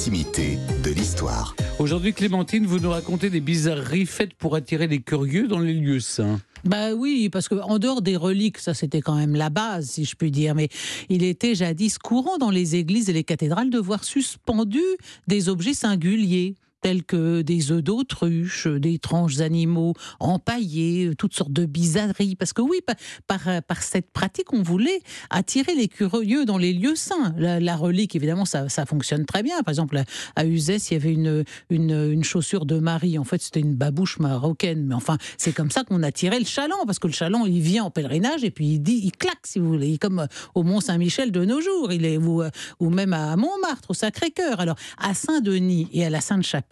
l'intimité de l'histoire. Aujourd'hui, Clémentine, vous nous racontez des bizarreries faites pour attirer les curieux dans les lieux saints. Bah oui, parce que en dehors des reliques, ça c'était quand même la base, si je puis dire. Mais il était jadis courant dans les églises et les cathédrales de voir suspendus des objets singuliers tels que des œufs d'autruche, des tranches animaux empaillés, toutes sortes de bizarreries. Parce que oui, par, par, cette pratique, on voulait attirer les curieux dans les lieux saints. La, relique, évidemment, ça, ça, fonctionne très bien. Par exemple, à Uzès, il y avait une, une, chaussure de Marie. En fait, c'était une babouche marocaine. Mais enfin, c'est comme ça qu'on attirait le chaland, parce que le chaland, il vient en pèlerinage et puis il dit, il claque, si vous voulez, comme au Mont-Saint-Michel de nos jours, il est, ou, ou même à Montmartre, au Sacré-Cœur. Alors, à Saint-Denis et à la Sainte-Chapelle,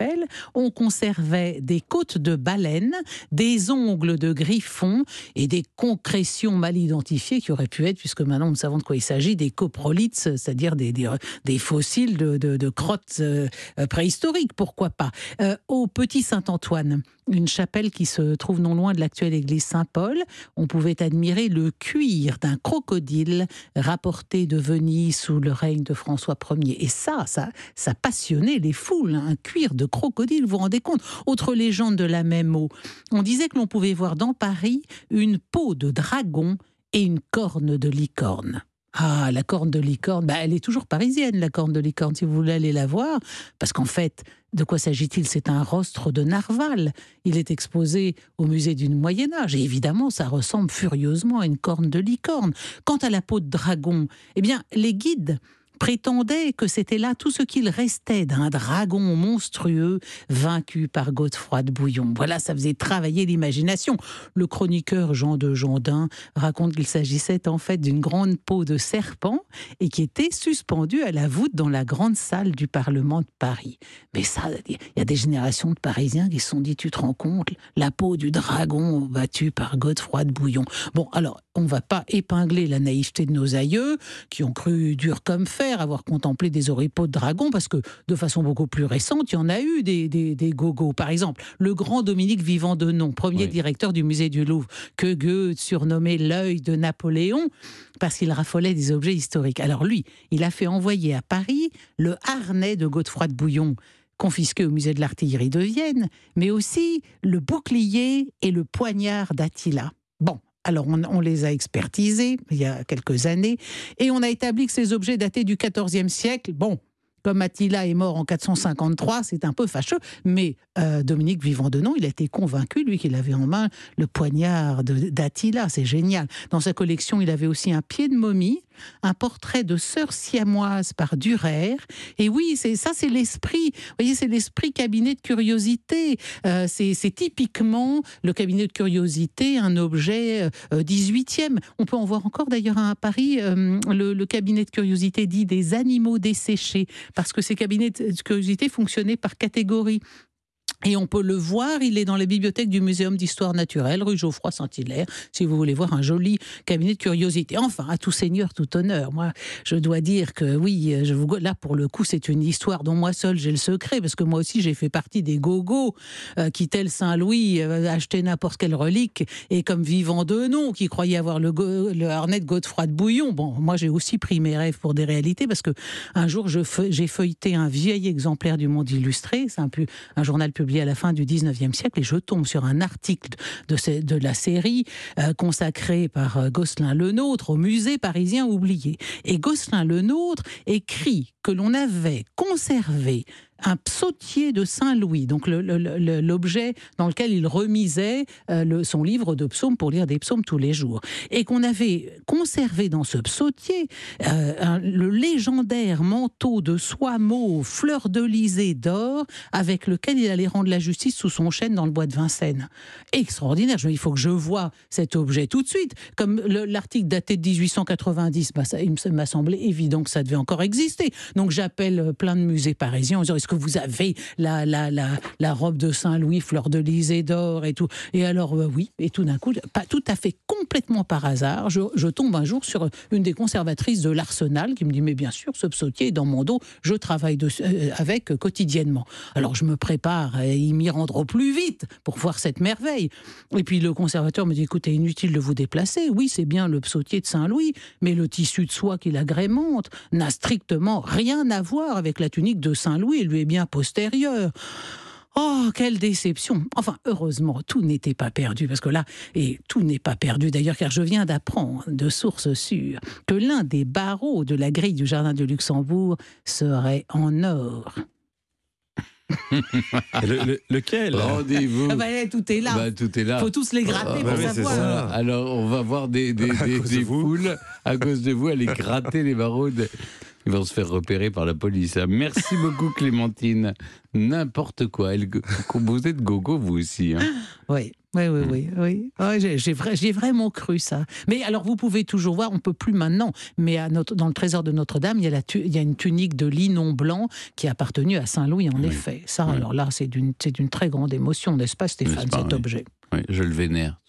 on conservait des côtes de baleine, des ongles de griffon et des concrétions mal identifiées qui auraient pu être, puisque maintenant nous savons de quoi il s'agit, des coprolites, c'est-à-dire des, fossiles de, crottes euh, préhistoriques, pourquoi pas. Euh, au Petit Saint-Antoine, une chapelle qui se trouve non loin de l'actuelle église Saint-Paul, on pouvait admirer le cuir d'un crocodile rapporté de Venise sous le règne de François Ier. Et ça, ça, ça passionnait les foules, hein. un cuir de crocodile, vous vous rendez compte? Autre légende de la même eau, on disait que l'on pouvait voir dans Paris une peau de dragon et une corne de licorne. Ah, la corne de licorne, bah, elle est toujours parisienne, la corne de licorne, si vous voulez aller la voir. Parce qu'en fait, de quoi s'agit-il? C'est un rostre de narval. Il est exposé au musée du Moyen-Âge. Et évidemment, ça ressemble furieusement à une corne de licorne. Quant à la peau de dragon, eh bien, les guides prétendait que c'était là tout ce qu'il restait d'un dragon monstrueux vaincu par Godefroy de Bouillon. Voilà, ça faisait travailler l'imagination. Le chroniqueur Jean de Jondin raconte qu'il s'agissait en fait d'une grande peau de serpent et qui était suspendue à la voûte dans la grande salle du Parlement de Paris. Mais ça, il y a des générations de Parisiens qui se sont dit, tu te rends compte, la peau du dragon battu par Godefroy de Bouillon. Bon, alors, on ne va pas épingler la naïveté de nos aïeux qui ont cru dur comme avoir contemplé des oripeaux de dragons, parce que de façon beaucoup plus récente, il y en a eu des, des, gogos. Par exemple, le grand Dominique Vivant de Nom, premier directeur du musée du Louvre, que Goethe surnommait l'œil de Napoléon, parce qu'il raffolait des objets historiques. Alors lui, il a fait envoyer à Paris le harnais de Godefroy de Bouillon, confisqué au musée de l'artillerie de Vienne, mais aussi le bouclier et le poignard d'Attila. Alors on, les a expertisés il y a quelques années et on a établi que ces objets datés du XIVe siècle, bon, comme Attila est mort en 453, c'est un peu fâcheux, mais euh, Dominique Vivant de Nom, il a été convaincu, lui, qu'il avait en main le poignard d'Attila, c'est génial. Dans sa collection, il avait aussi un pied de momie, un portrait de sœur siamoise par Durer. Et oui, c'est ça, c'est l'esprit. Vous voyez, c'est l'esprit cabinet de curiosité. Euh, c'est typiquement le cabinet de curiosité, un objet 18e. Euh, On peut en voir encore d'ailleurs à Paris, le, le, cabinet de curiosité dit des animaux desséchés parce que ces cabinets de curiosité fonctionnaient par catégorie. Et on peut le voir, il est dans la bibliothèque du Muséum d'histoire naturelle, rue Geoffroy Saint-Hilaire, si vous voulez voir un joli cabinet de curiosité. Enfin, à tout seigneur, tout honneur. Moi, je dois dire que oui, là, pour le coup, c'est une histoire dont moi seul j'ai le secret, parce que moi aussi, j'ai fait partie des gogos euh, qui, tel Saint-Louis, euh, achetaient n'importe quelle relique, et comme vivant de nom, qui croyaient avoir le, le harnais de Godefroy de Bouillon. Bon, moi, j'ai aussi pris mes rêves pour des réalités, parce que un jour, j'ai feuilleté un vieil exemplaire du Monde illustré, c'est un journal public à la fin du 19e siècle, et je tombe sur un article de, de la série euh, consacrée par euh, Gosselin Lenôtre au musée parisien oublié. Et Gosselin Lenôtre écrit que l'on avait conservé un psautier de Saint-Louis, donc l'objet dans lequel il remisait euh, son livre de psaumes pour lire des psaumes tous les jours. Et qu'on avait conservé dans ce psautier euh, le légendaire manteau de soie mauve, fleur de d'or, avec lequel il allait rendre la justice sous son chêne dans le bois de Vincennes. Extraordinaire, je il faut que je vois cet objet tout de suite. Comme l'article daté de 1890, bah, il m'a semblé évident que ça devait encore exister. Donc j'appelle plein de musées parisiens en que vous avez la, la, la, la robe de Saint-Louis, fleur de lys et d'or et tout. Et alors, euh, oui, et tout d'un coup, pas tout à fait complètement par hasard, je, tombe un jour sur une des conservatrices de l'Arsenal qui me dit, mais bien sûr, ce psautier est dans mon dos, je travaille euh, avec quotidiennement. Alors je me prépare à y m'y rendre au plus vite pour voir cette merveille. Et puis le conservateur me dit écoutez, inutile de vous déplacer. Oui, c'est bien le psautier de Saint-Louis, mais le tissu de soie qui l'agrémente n'a strictement rien à voir avec la tunique de Saint-Louis. Il lui est bien postérieur. Oh, quelle déception Enfin, heureusement, tout n'était pas perdu, parce que là, et tout n'est pas perdu d'ailleurs, car je viens d'apprendre de sources sûres que l'un des barreaux de la grille du Jardin de Luxembourg serait en or. Le- le- lequel? Rendez-vous. Ah bah, tout est là. Bah, tout est là. faut tous les gratter Ah, pour bah oui, savoir. ça. Alors, on va voir des, des, foules à cause de vous aller gratter les barreaux. de- Ils vont se faire repérer par la police. Merci beaucoup, Clémentine. N'importe quoi. Elle- Vous êtes gogo, vous aussi. hein. Oui, oui, oui, oui. oui. Ouais, j'ai, j'ai vrai- j'ai vraiment cru ça. Mais alors, vous pouvez toujours voir, on peut plus maintenant, mais à notre, dans le trésor de Notre-Dame, il y, a la tu- il y a une tunique de linon blanc qui a appartenu à Saint-Louis, en Oui. effet. Ça, Oui. alors là, c'est d'une, très grande émotion, n'est-ce pas, Stéphane, pas, cet oui. objet? Oui, je le vénère.